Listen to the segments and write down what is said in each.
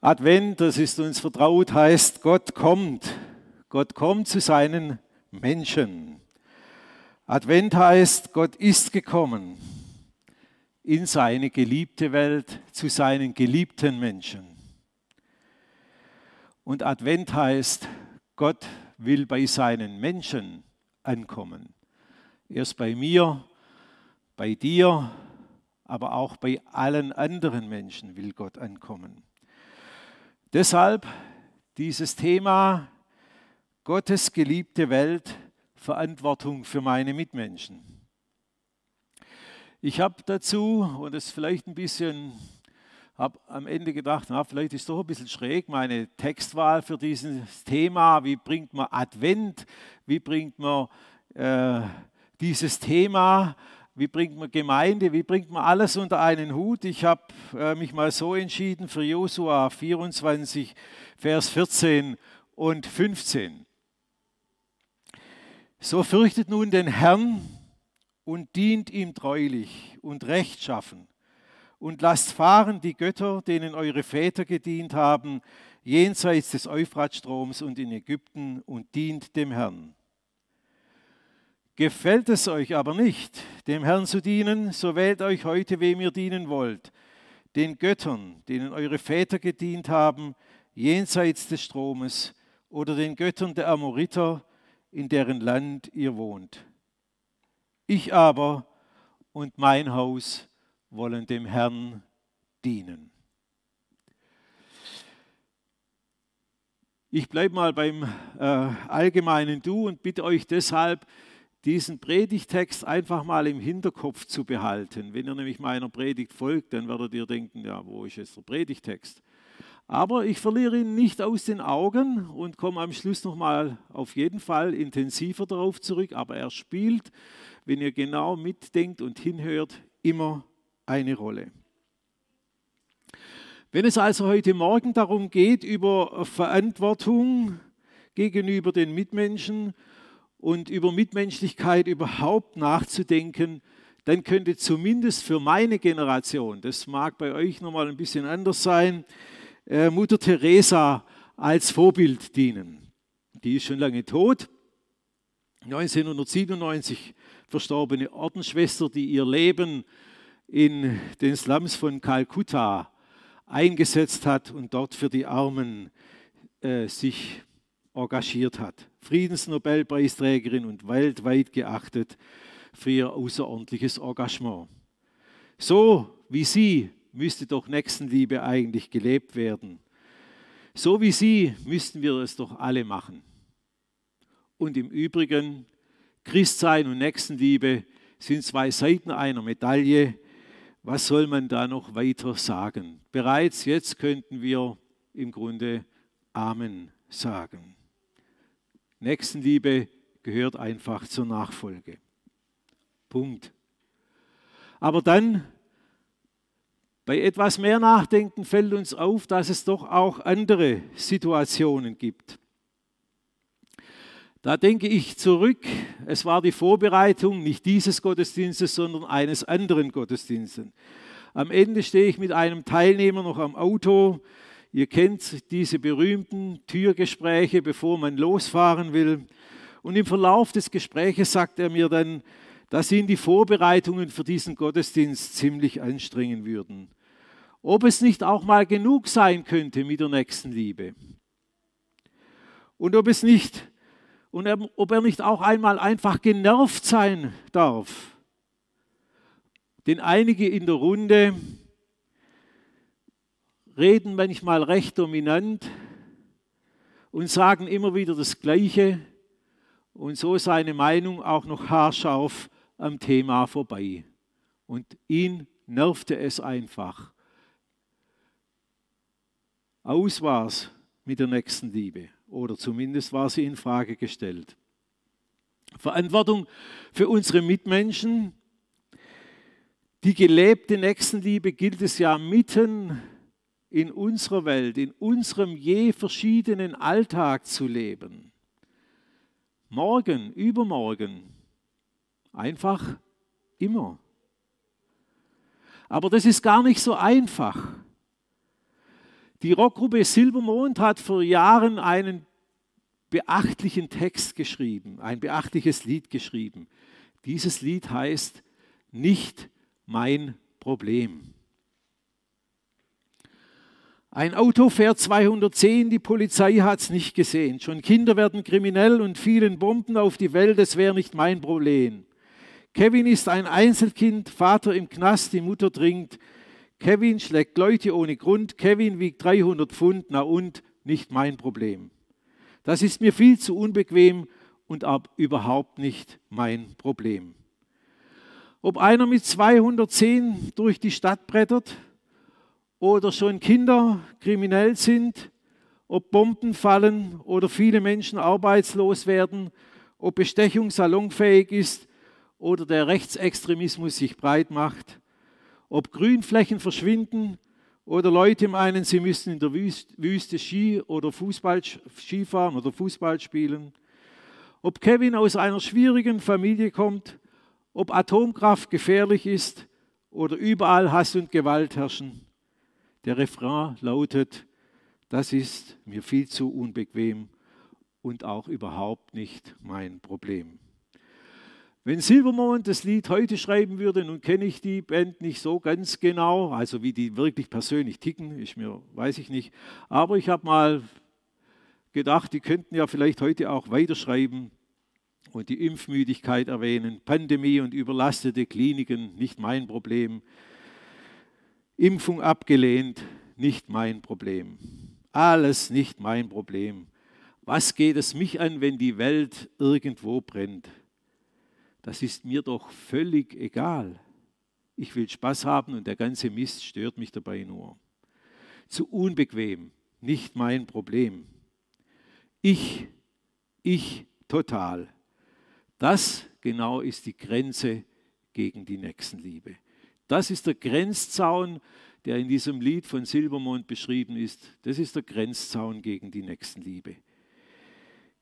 Advent, das ist uns vertraut, heißt, Gott kommt. Gott kommt zu seinen Menschen. Advent heißt, Gott ist gekommen in seine geliebte Welt, zu seinen geliebten Menschen. Und Advent heißt, Gott will bei seinen Menschen ankommen. Erst bei mir, bei dir, aber auch bei allen anderen Menschen will Gott ankommen. Deshalb dieses Thema Gottes geliebte Welt, Verantwortung für meine Mitmenschen. Ich habe dazu, und das vielleicht ein bisschen, habe am Ende gedacht, na, vielleicht ist doch ein bisschen schräg meine Textwahl für dieses Thema. Wie bringt man Advent? Wie bringt man äh, dieses Thema wie bringt man Gemeinde, wie bringt man alles unter einen Hut. Ich habe äh, mich mal so entschieden für Josua 24, Vers 14 und 15. So fürchtet nun den Herrn und dient ihm treulich und rechtschaffen und lasst fahren die Götter, denen eure Väter gedient haben, jenseits des Euphratstroms und in Ägypten und dient dem Herrn. Gefällt es euch aber nicht, dem Herrn zu dienen, so wählt euch heute, wem ihr dienen wollt, den Göttern, denen eure Väter gedient haben, jenseits des Stromes, oder den Göttern der Amoriter, in deren Land ihr wohnt. Ich aber und mein Haus wollen dem Herrn dienen. Ich bleibe mal beim äh, allgemeinen Du und bitte euch deshalb, diesen Predigtext einfach mal im Hinterkopf zu behalten. Wenn ihr nämlich meiner Predigt folgt, dann werdet ihr denken, ja, wo ist jetzt der Predigtext? Aber ich verliere ihn nicht aus den Augen und komme am Schluss nochmal auf jeden Fall intensiver darauf zurück. Aber er spielt, wenn ihr genau mitdenkt und hinhört, immer eine Rolle. Wenn es also heute Morgen darum geht, über Verantwortung gegenüber den Mitmenschen und über Mitmenschlichkeit überhaupt nachzudenken, dann könnte zumindest für meine Generation, das mag bei euch nochmal ein bisschen anders sein, äh, Mutter Teresa als Vorbild dienen. Die ist schon lange tot. 1997 verstorbene Ordensschwester, die ihr Leben in den Slums von Kalkutta eingesetzt hat und dort für die Armen äh, sich engagiert hat. Friedensnobelpreisträgerin und weltweit geachtet für ihr außerordentliches Engagement. So wie sie müsste doch Nächstenliebe eigentlich gelebt werden. So wie sie müssten wir es doch alle machen. Und im Übrigen, Christsein und Nächstenliebe sind zwei Seiten einer Medaille. Was soll man da noch weiter sagen? Bereits jetzt könnten wir im Grunde Amen sagen. Nächstenliebe gehört einfach zur Nachfolge. Punkt. Aber dann, bei etwas mehr Nachdenken fällt uns auf, dass es doch auch andere Situationen gibt. Da denke ich zurück, es war die Vorbereitung nicht dieses Gottesdienstes, sondern eines anderen Gottesdienstes. Am Ende stehe ich mit einem Teilnehmer noch am Auto, Ihr kennt diese berühmten Türgespräche, bevor man losfahren will. Und im Verlauf des Gespräches sagt er mir dann, dass ihn die Vorbereitungen für diesen Gottesdienst ziemlich anstrengen würden. Ob es nicht auch mal genug sein könnte mit der nächsten Liebe. Und ob es nicht und ob er nicht auch einmal einfach genervt sein darf. Denn einige in der Runde reden manchmal recht dominant und sagen immer wieder das Gleiche und so seine Meinung auch noch haarscharf am Thema vorbei. Und ihn nervte es einfach. Aus war es mit der nächsten Liebe oder zumindest war sie in Frage gestellt. Verantwortung für unsere Mitmenschen. Die gelebte Nächstenliebe gilt es ja mitten in unserer Welt, in unserem je verschiedenen Alltag zu leben. Morgen, übermorgen, einfach immer. Aber das ist gar nicht so einfach. Die Rockgruppe Silbermond hat vor Jahren einen beachtlichen Text geschrieben, ein beachtliches Lied geschrieben. Dieses Lied heißt Nicht mein Problem. Ein Auto fährt 210, die Polizei hat es nicht gesehen. Schon Kinder werden kriminell und fielen Bomben auf die Welt, es wäre nicht mein Problem. Kevin ist ein Einzelkind, Vater im Knast, die Mutter trinkt. Kevin schlägt Leute ohne Grund, Kevin wiegt 300 Pfund, na und, nicht mein Problem. Das ist mir viel zu unbequem und ab überhaupt nicht mein Problem. Ob einer mit 210 durch die Stadt brettert, oder schon Kinder kriminell sind, ob Bomben fallen oder viele Menschen arbeitslos werden, ob Bestechung salonfähig ist oder der Rechtsextremismus sich breit macht, ob Grünflächen verschwinden oder Leute meinen, sie müssen in der Wüste Ski oder Fußball Skifahren oder Fußball spielen, ob Kevin aus einer schwierigen Familie kommt, ob Atomkraft gefährlich ist oder überall Hass und Gewalt herrschen. Der Refrain lautet, das ist mir viel zu unbequem und auch überhaupt nicht mein Problem. Wenn Silvermond das Lied heute schreiben würde, nun kenne ich die Band nicht so ganz genau, also wie die wirklich persönlich ticken, ist mir, weiß ich nicht. Aber ich habe mal gedacht, die könnten ja vielleicht heute auch weiterschreiben und die Impfmüdigkeit erwähnen. Pandemie und überlastete Kliniken, nicht mein Problem. Impfung abgelehnt, nicht mein Problem. Alles nicht mein Problem. Was geht es mich an, wenn die Welt irgendwo brennt? Das ist mir doch völlig egal. Ich will Spaß haben und der ganze Mist stört mich dabei nur. Zu unbequem, nicht mein Problem. Ich, ich total. Das genau ist die Grenze gegen die Nächstenliebe. Das ist der Grenzzaun, der in diesem Lied von Silbermond beschrieben ist. Das ist der Grenzzaun gegen die Nächstenliebe.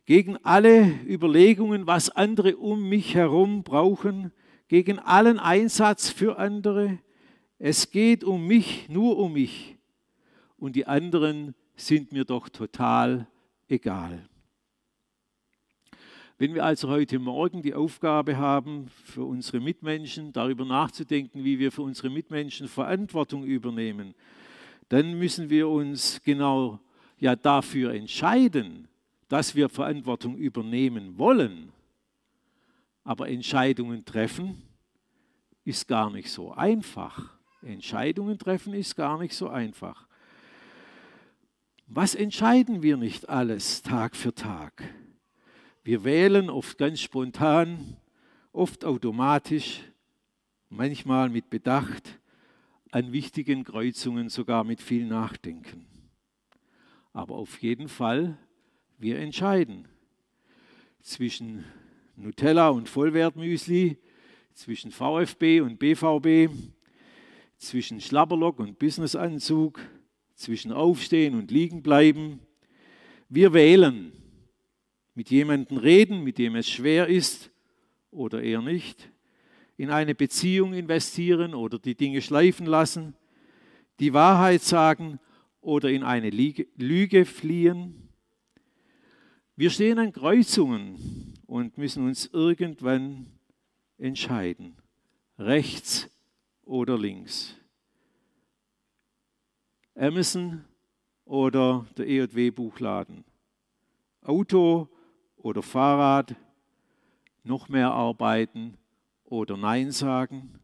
Gegen alle Überlegungen, was andere um mich herum brauchen, gegen allen Einsatz für andere. Es geht um mich, nur um mich. Und die anderen sind mir doch total egal. Wenn wir also heute Morgen die Aufgabe haben, für unsere Mitmenschen darüber nachzudenken, wie wir für unsere Mitmenschen Verantwortung übernehmen, dann müssen wir uns genau ja dafür entscheiden, dass wir Verantwortung übernehmen wollen. Aber Entscheidungen treffen ist gar nicht so einfach. Entscheidungen treffen ist gar nicht so einfach. Was entscheiden wir nicht alles Tag für Tag? Wir wählen oft ganz spontan, oft automatisch, manchmal mit Bedacht, an wichtigen Kreuzungen sogar mit viel Nachdenken. Aber auf jeden Fall, wir entscheiden zwischen Nutella und Vollwertmüsli, zwischen VfB und BVB, zwischen Schlabberlock und Businessanzug, zwischen Aufstehen und Liegenbleiben. Wir wählen mit jemandem reden, mit dem es schwer ist oder eher nicht, in eine Beziehung investieren oder die Dinge schleifen lassen, die Wahrheit sagen oder in eine Lüge fliehen. Wir stehen an Kreuzungen und müssen uns irgendwann entscheiden, rechts oder links. Amazon oder der EJW-Buchladen. Auto oder Fahrrad, noch mehr arbeiten oder Nein sagen,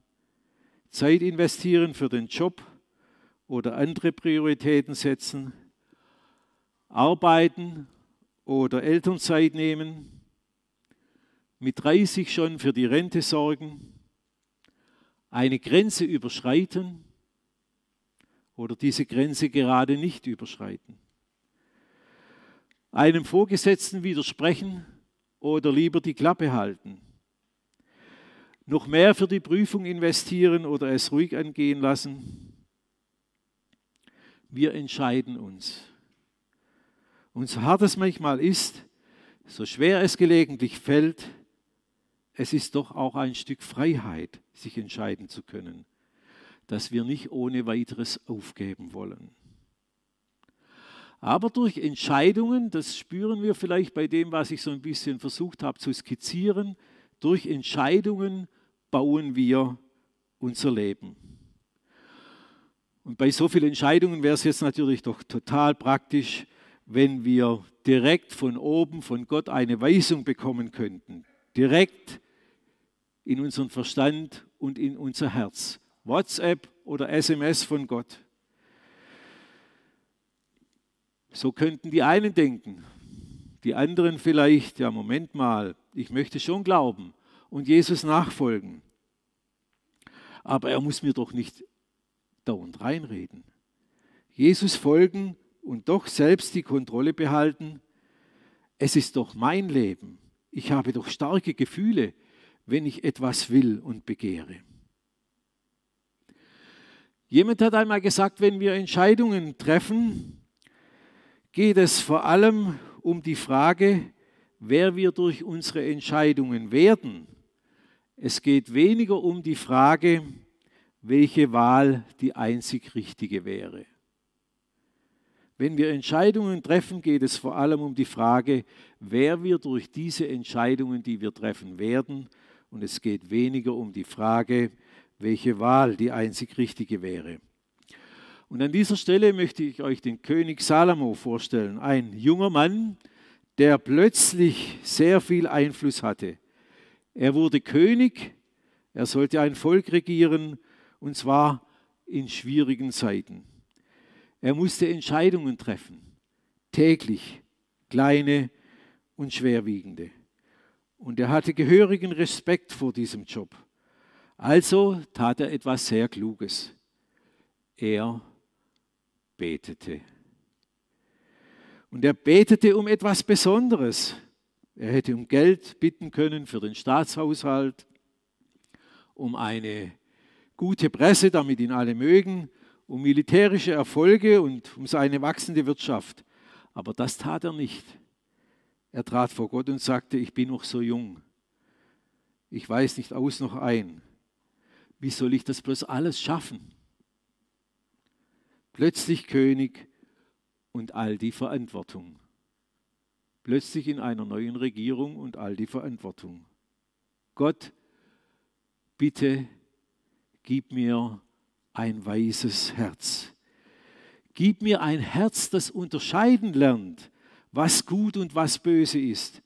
Zeit investieren für den Job oder andere Prioritäten setzen, arbeiten oder Elternzeit nehmen, mit 30 schon für die Rente sorgen, eine Grenze überschreiten oder diese Grenze gerade nicht überschreiten einem Vorgesetzten widersprechen oder lieber die Klappe halten. Noch mehr für die Prüfung investieren oder es ruhig angehen lassen. Wir entscheiden uns. Und so hart es manchmal ist, so schwer es gelegentlich fällt, es ist doch auch ein Stück Freiheit, sich entscheiden zu können, dass wir nicht ohne weiteres aufgeben wollen. Aber durch Entscheidungen, das spüren wir vielleicht bei dem, was ich so ein bisschen versucht habe zu skizzieren, durch Entscheidungen bauen wir unser Leben. Und bei so vielen Entscheidungen wäre es jetzt natürlich doch total praktisch, wenn wir direkt von oben, von Gott eine Weisung bekommen könnten. Direkt in unseren Verstand und in unser Herz. WhatsApp oder SMS von Gott. So könnten die einen denken, die anderen vielleicht, ja Moment mal, ich möchte schon glauben und Jesus nachfolgen. Aber er muss mir doch nicht dauernd reinreden. Jesus folgen und doch selbst die Kontrolle behalten. Es ist doch mein Leben. Ich habe doch starke Gefühle, wenn ich etwas will und begehre. Jemand hat einmal gesagt, wenn wir Entscheidungen treffen, geht es vor allem um die Frage, wer wir durch unsere Entscheidungen werden. Es geht weniger um die Frage, welche Wahl die einzig richtige wäre. Wenn wir Entscheidungen treffen, geht es vor allem um die Frage, wer wir durch diese Entscheidungen, die wir treffen werden, und es geht weniger um die Frage, welche Wahl die einzig richtige wäre. Und an dieser Stelle möchte ich euch den König Salomo vorstellen, ein junger Mann, der plötzlich sehr viel Einfluss hatte. Er wurde König, er sollte ein Volk regieren, und zwar in schwierigen Zeiten. Er musste Entscheidungen treffen, täglich, kleine und schwerwiegende. Und er hatte gehörigen Respekt vor diesem Job. Also tat er etwas sehr Kluges. Er betete. Und er betete um etwas Besonderes. Er hätte um Geld bitten können für den Staatshaushalt, um eine gute Presse, damit ihn alle mögen, um militärische Erfolge und um seine wachsende Wirtschaft. Aber das tat er nicht. Er trat vor Gott und sagte, ich bin noch so jung. Ich weiß nicht aus noch ein. Wie soll ich das bloß alles schaffen? Plötzlich König und all die Verantwortung. Plötzlich in einer neuen Regierung und all die Verantwortung. Gott, bitte gib mir ein weises Herz. Gib mir ein Herz, das unterscheiden lernt was gut und was böse ist.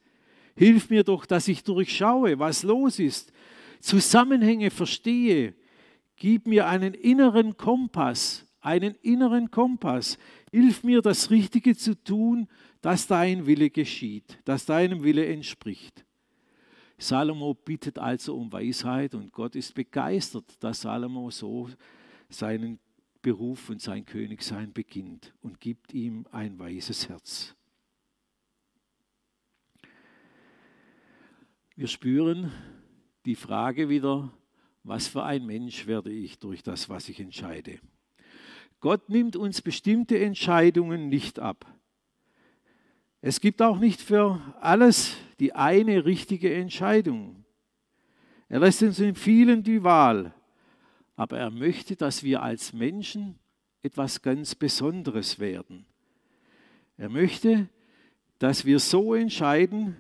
Hilf mir doch, dass ich durchschaue, was los ist, Zusammenhänge verstehe. Gib mir einen inneren Kompass, einen inneren Kompass. Hilf mir, das Richtige zu tun, dass dein Wille geschieht, dass deinem Wille entspricht. Salomo bittet also um Weisheit und Gott ist begeistert, dass Salomo so seinen Beruf und sein Königsein beginnt und gibt ihm ein weises Herz. Wir spüren die Frage wieder, was für ein Mensch werde ich durch das, was ich entscheide. Gott nimmt uns bestimmte Entscheidungen nicht ab. Es gibt auch nicht für alles die eine richtige Entscheidung. Er lässt uns in vielen die Wahl, aber er möchte, dass wir als Menschen etwas ganz Besonderes werden. Er möchte, dass wir so entscheiden,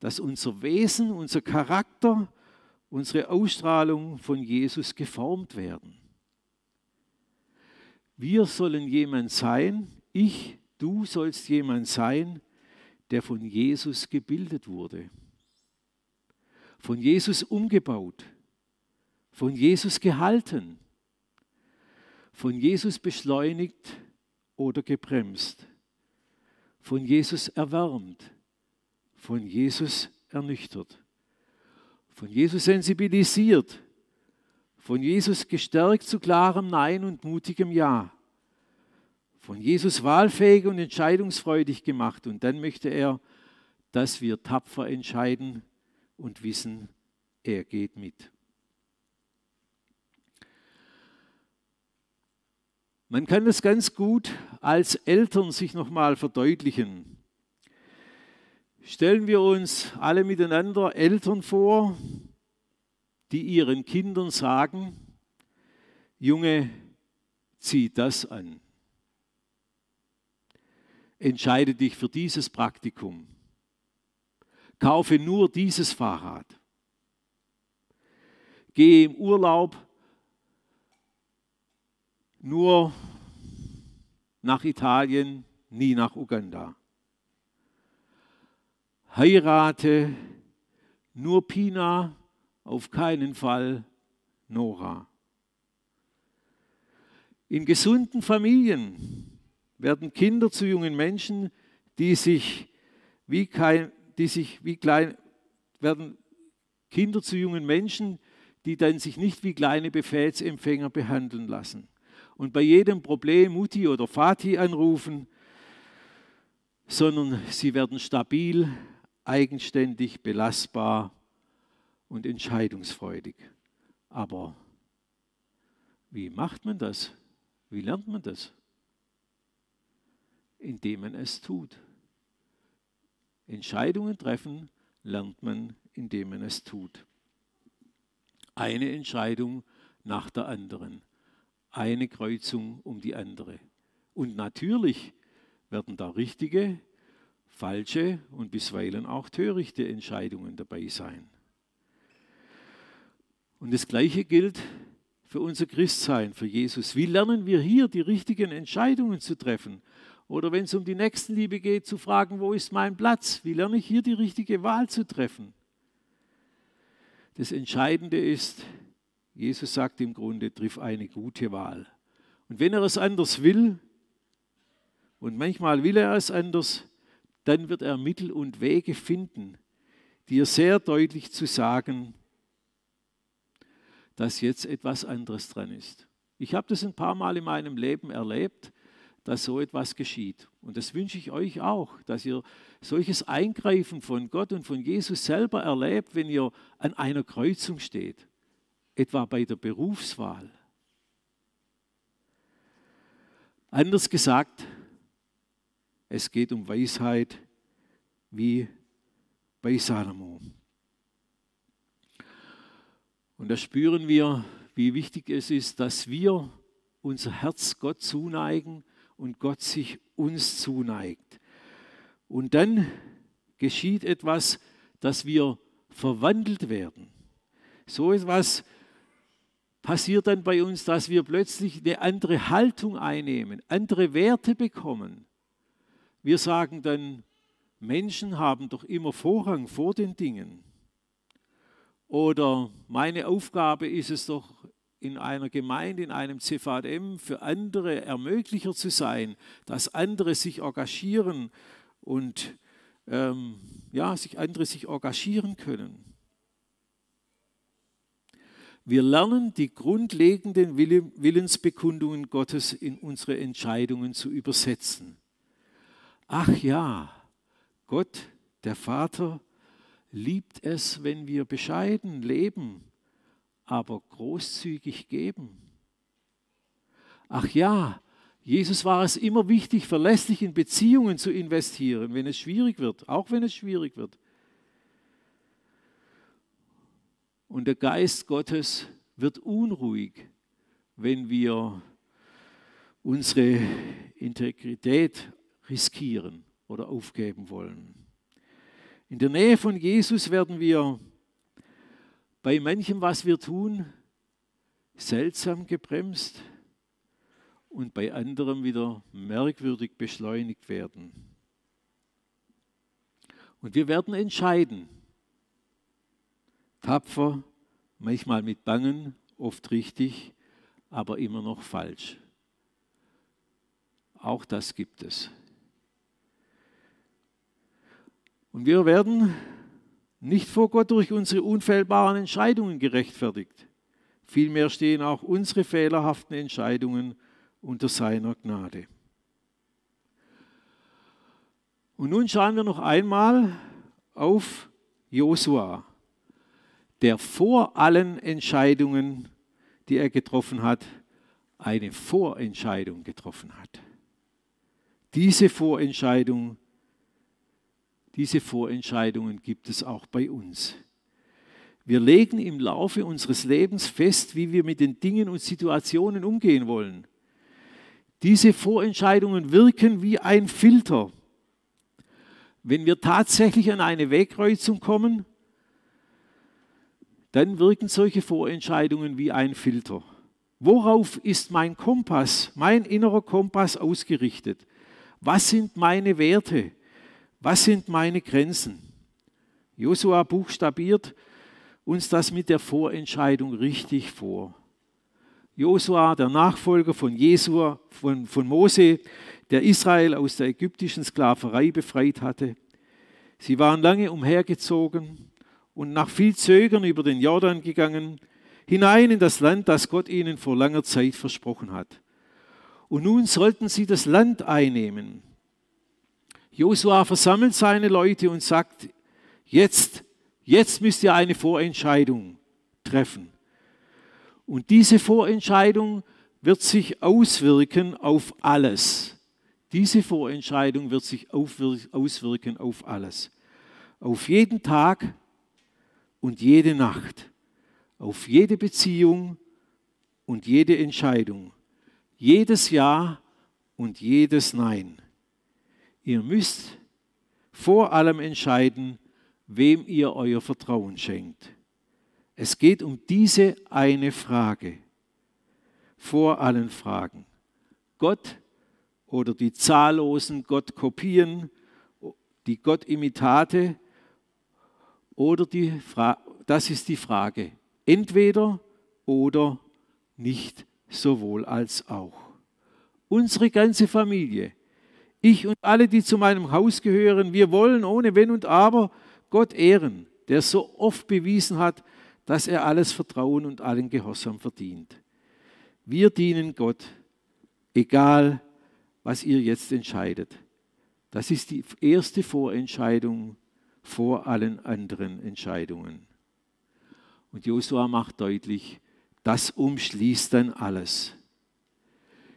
dass unser Wesen, unser Charakter, unsere Ausstrahlung von Jesus geformt werden. Wir sollen jemand sein, ich, du sollst jemand sein, der von Jesus gebildet wurde, von Jesus umgebaut, von Jesus gehalten, von Jesus beschleunigt oder gebremst, von Jesus erwärmt, von Jesus ernüchtert, von Jesus sensibilisiert, von Jesus gestärkt zu klarem Nein und mutigem Ja, von Jesus wahlfähig und entscheidungsfreudig gemacht. Und dann möchte er, dass wir tapfer entscheiden und wissen, er geht mit. Man kann das ganz gut als Eltern sich nochmal verdeutlichen. Stellen wir uns alle miteinander Eltern vor, die ihren Kindern sagen, Junge, zieh das an. entscheide dich für dieses Praktikum. Kaufe nur dieses Fahrrad. Gehe im Urlaub nur nach Italien, nie nach Uganda. Heirate nur Pina, auf keinen Fall Nora. In gesunden Familien werden Kinder zu jungen Menschen, die sich wie kein, die sich wie klein, werden Kinder zu jungen Menschen, die dann sich nicht wie kleine Befehlsempfänger behandeln lassen und bei jedem Problem Mutti oder Vati anrufen, sondern sie werden stabil, eigenständig, belastbar und entscheidungsfreudig. Aber wie macht man das? Wie lernt man das? Indem man es tut. Entscheidungen treffen lernt man, indem man es tut. Eine Entscheidung nach der anderen. Eine Kreuzung um die andere. Und natürlich werden da richtige, falsche und bisweilen auch törichte Entscheidungen dabei sein. Und das Gleiche gilt für unser Christsein, für Jesus. Wie lernen wir hier die richtigen Entscheidungen zu treffen? Oder wenn es um die Nächstenliebe geht, zu fragen, wo ist mein Platz? Wie lerne ich hier die richtige Wahl zu treffen? Das Entscheidende ist, Jesus sagt im Grunde, triff eine gute Wahl. Und wenn er es anders will, und manchmal will er es anders, dann wird er Mittel und Wege finden, dir sehr deutlich zu sagen, dass jetzt etwas anderes dran ist. Ich habe das ein paar Mal in meinem Leben erlebt, dass so etwas geschieht. Und das wünsche ich euch auch, dass ihr solches Eingreifen von Gott und von Jesus selber erlebt, wenn ihr an einer Kreuzung steht, etwa bei der Berufswahl. Anders gesagt, es geht um Weisheit wie bei Salomo. Und da spüren wir, wie wichtig es ist, dass wir unser Herz Gott zuneigen und Gott sich uns zuneigt. Und dann geschieht etwas, dass wir verwandelt werden. So etwas passiert dann bei uns, dass wir plötzlich eine andere Haltung einnehmen, andere Werte bekommen. Wir sagen dann, Menschen haben doch immer Vorrang vor den Dingen. Oder meine Aufgabe ist es doch, in einer Gemeinde, in einem CVM für andere Ermöglicher zu sein, dass andere sich engagieren und ähm, ja, sich andere sich engagieren können. Wir lernen die grundlegenden Willensbekundungen Gottes in unsere Entscheidungen zu übersetzen. Ach ja, Gott, der Vater, liebt es, wenn wir bescheiden leben, aber großzügig geben. Ach ja, Jesus war es immer wichtig, verlässlich in Beziehungen zu investieren, wenn es schwierig wird, auch wenn es schwierig wird. Und der Geist Gottes wird unruhig, wenn wir unsere Integrität riskieren oder aufgeben wollen. In der Nähe von Jesus werden wir bei manchem, was wir tun, seltsam gebremst und bei anderem wieder merkwürdig beschleunigt werden. Und wir werden entscheiden, tapfer, manchmal mit Bangen, oft richtig, aber immer noch falsch. Auch das gibt es. Und wir werden nicht vor Gott durch unsere unfehlbaren Entscheidungen gerechtfertigt. Vielmehr stehen auch unsere fehlerhaften Entscheidungen unter seiner Gnade. Und nun schauen wir noch einmal auf Josua, der vor allen Entscheidungen, die er getroffen hat, eine Vorentscheidung getroffen hat. Diese Vorentscheidung diese Vorentscheidungen gibt es auch bei uns. Wir legen im Laufe unseres Lebens fest, wie wir mit den Dingen und Situationen umgehen wollen. Diese Vorentscheidungen wirken wie ein Filter. Wenn wir tatsächlich an eine Wegkreuzung kommen, dann wirken solche Vorentscheidungen wie ein Filter. Worauf ist mein Kompass, mein innerer Kompass ausgerichtet? Was sind meine Werte? Was sind meine Grenzen? Josua buchstabiert uns das mit der Vorentscheidung richtig vor. Josua, der Nachfolger von Jesua, von, von Mose, der Israel aus der ägyptischen Sklaverei befreit hatte. Sie waren lange umhergezogen und nach viel Zögern über den Jordan gegangen, hinein in das Land, das Gott ihnen vor langer Zeit versprochen hat. Und nun sollten sie das Land einnehmen. Josua versammelt seine Leute und sagt, jetzt, jetzt müsst ihr eine Vorentscheidung treffen. Und diese Vorentscheidung wird sich auswirken auf alles. Diese Vorentscheidung wird sich auswirken auf alles. Auf jeden Tag und jede Nacht. Auf jede Beziehung und jede Entscheidung. Jedes Ja und jedes Nein. Ihr müsst vor allem entscheiden, wem ihr euer Vertrauen schenkt. Es geht um diese eine Frage vor allen Fragen. Gott oder die zahllosen Gottkopien, die Gottimitate oder die Fra das ist die Frage. Entweder oder nicht sowohl als auch. Unsere ganze Familie, ich und alle, die zu meinem Haus gehören, wir wollen ohne Wenn und Aber Gott ehren, der so oft bewiesen hat, dass er alles Vertrauen und allen Gehorsam verdient. Wir dienen Gott, egal was ihr jetzt entscheidet. Das ist die erste Vorentscheidung vor allen anderen Entscheidungen. Und Josua macht deutlich, das umschließt dann alles.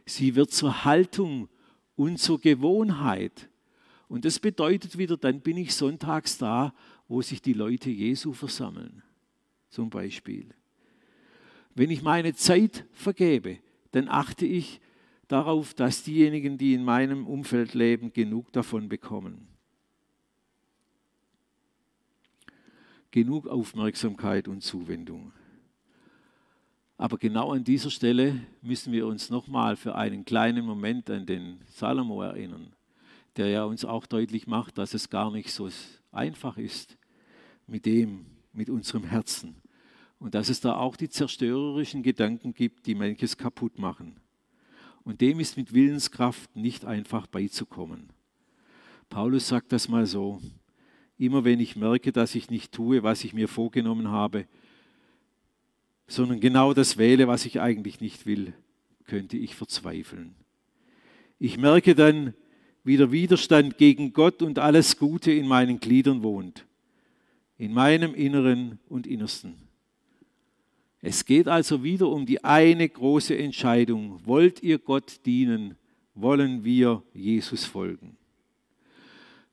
Sie wird zur Haltung und zur Gewohnheit. Und das bedeutet wieder, dann bin ich sonntags da, wo sich die Leute Jesu versammeln zum Beispiel. Wenn ich meine Zeit vergebe, dann achte ich darauf, dass diejenigen, die in meinem Umfeld leben, genug davon bekommen. Genug Aufmerksamkeit und Zuwendung. Aber genau an dieser Stelle müssen wir uns nochmal für einen kleinen Moment an den Salomo erinnern, der ja uns auch deutlich macht, dass es gar nicht so einfach ist mit dem, mit unserem Herzen. Und dass es da auch die zerstörerischen Gedanken gibt, die manches kaputt machen. Und dem ist mit Willenskraft nicht einfach beizukommen. Paulus sagt das mal so, immer wenn ich merke, dass ich nicht tue, was ich mir vorgenommen habe, sondern genau das wähle, was ich eigentlich nicht will, könnte ich verzweifeln. Ich merke dann, wie der Widerstand gegen Gott und alles Gute in meinen Gliedern wohnt, in meinem Inneren und Innersten. Es geht also wieder um die eine große Entscheidung. Wollt ihr Gott dienen? Wollen wir Jesus folgen?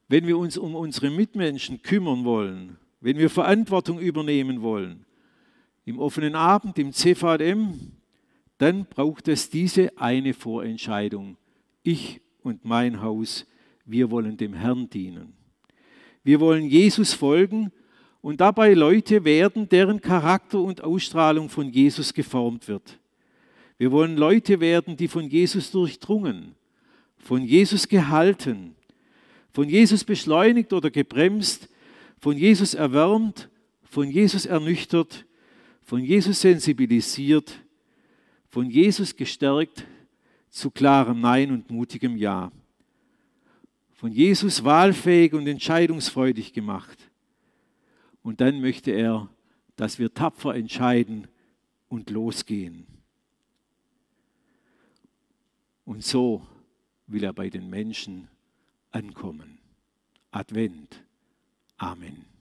Wenn wir uns um unsere Mitmenschen kümmern wollen, wenn wir Verantwortung übernehmen wollen, im offenen Abend, im CVM, dann braucht es diese eine Vorentscheidung. Ich und mein Haus, wir wollen dem Herrn dienen. Wir wollen Jesus folgen und dabei Leute werden, deren Charakter und Ausstrahlung von Jesus geformt wird. Wir wollen Leute werden, die von Jesus durchdrungen, von Jesus gehalten, von Jesus beschleunigt oder gebremst, von Jesus erwärmt, von Jesus ernüchtert, von Jesus sensibilisiert, von Jesus gestärkt zu klarem Nein und mutigem Ja, von Jesus wahlfähig und entscheidungsfreudig gemacht und dann möchte er, dass wir tapfer entscheiden und losgehen. Und so will er bei den Menschen ankommen. Advent. Amen.